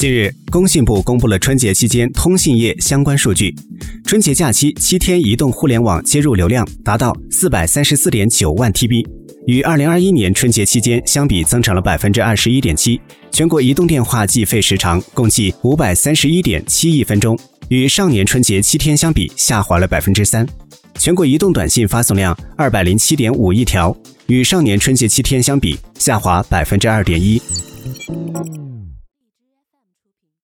近日工信部公布了春节期间通信业相关数据。春节假期七天移动互联网接入流量达到四百三十四点九万 tb 与二零二一年春节期间相比增长了百分之二十一点七。全国移动电话计费时长共计五百三十一点七亿分钟与上年春节七天相比下滑了百分之三。全国移动短信发送量二百零七点五亿条与上年春节七天相比下滑百分之二点一。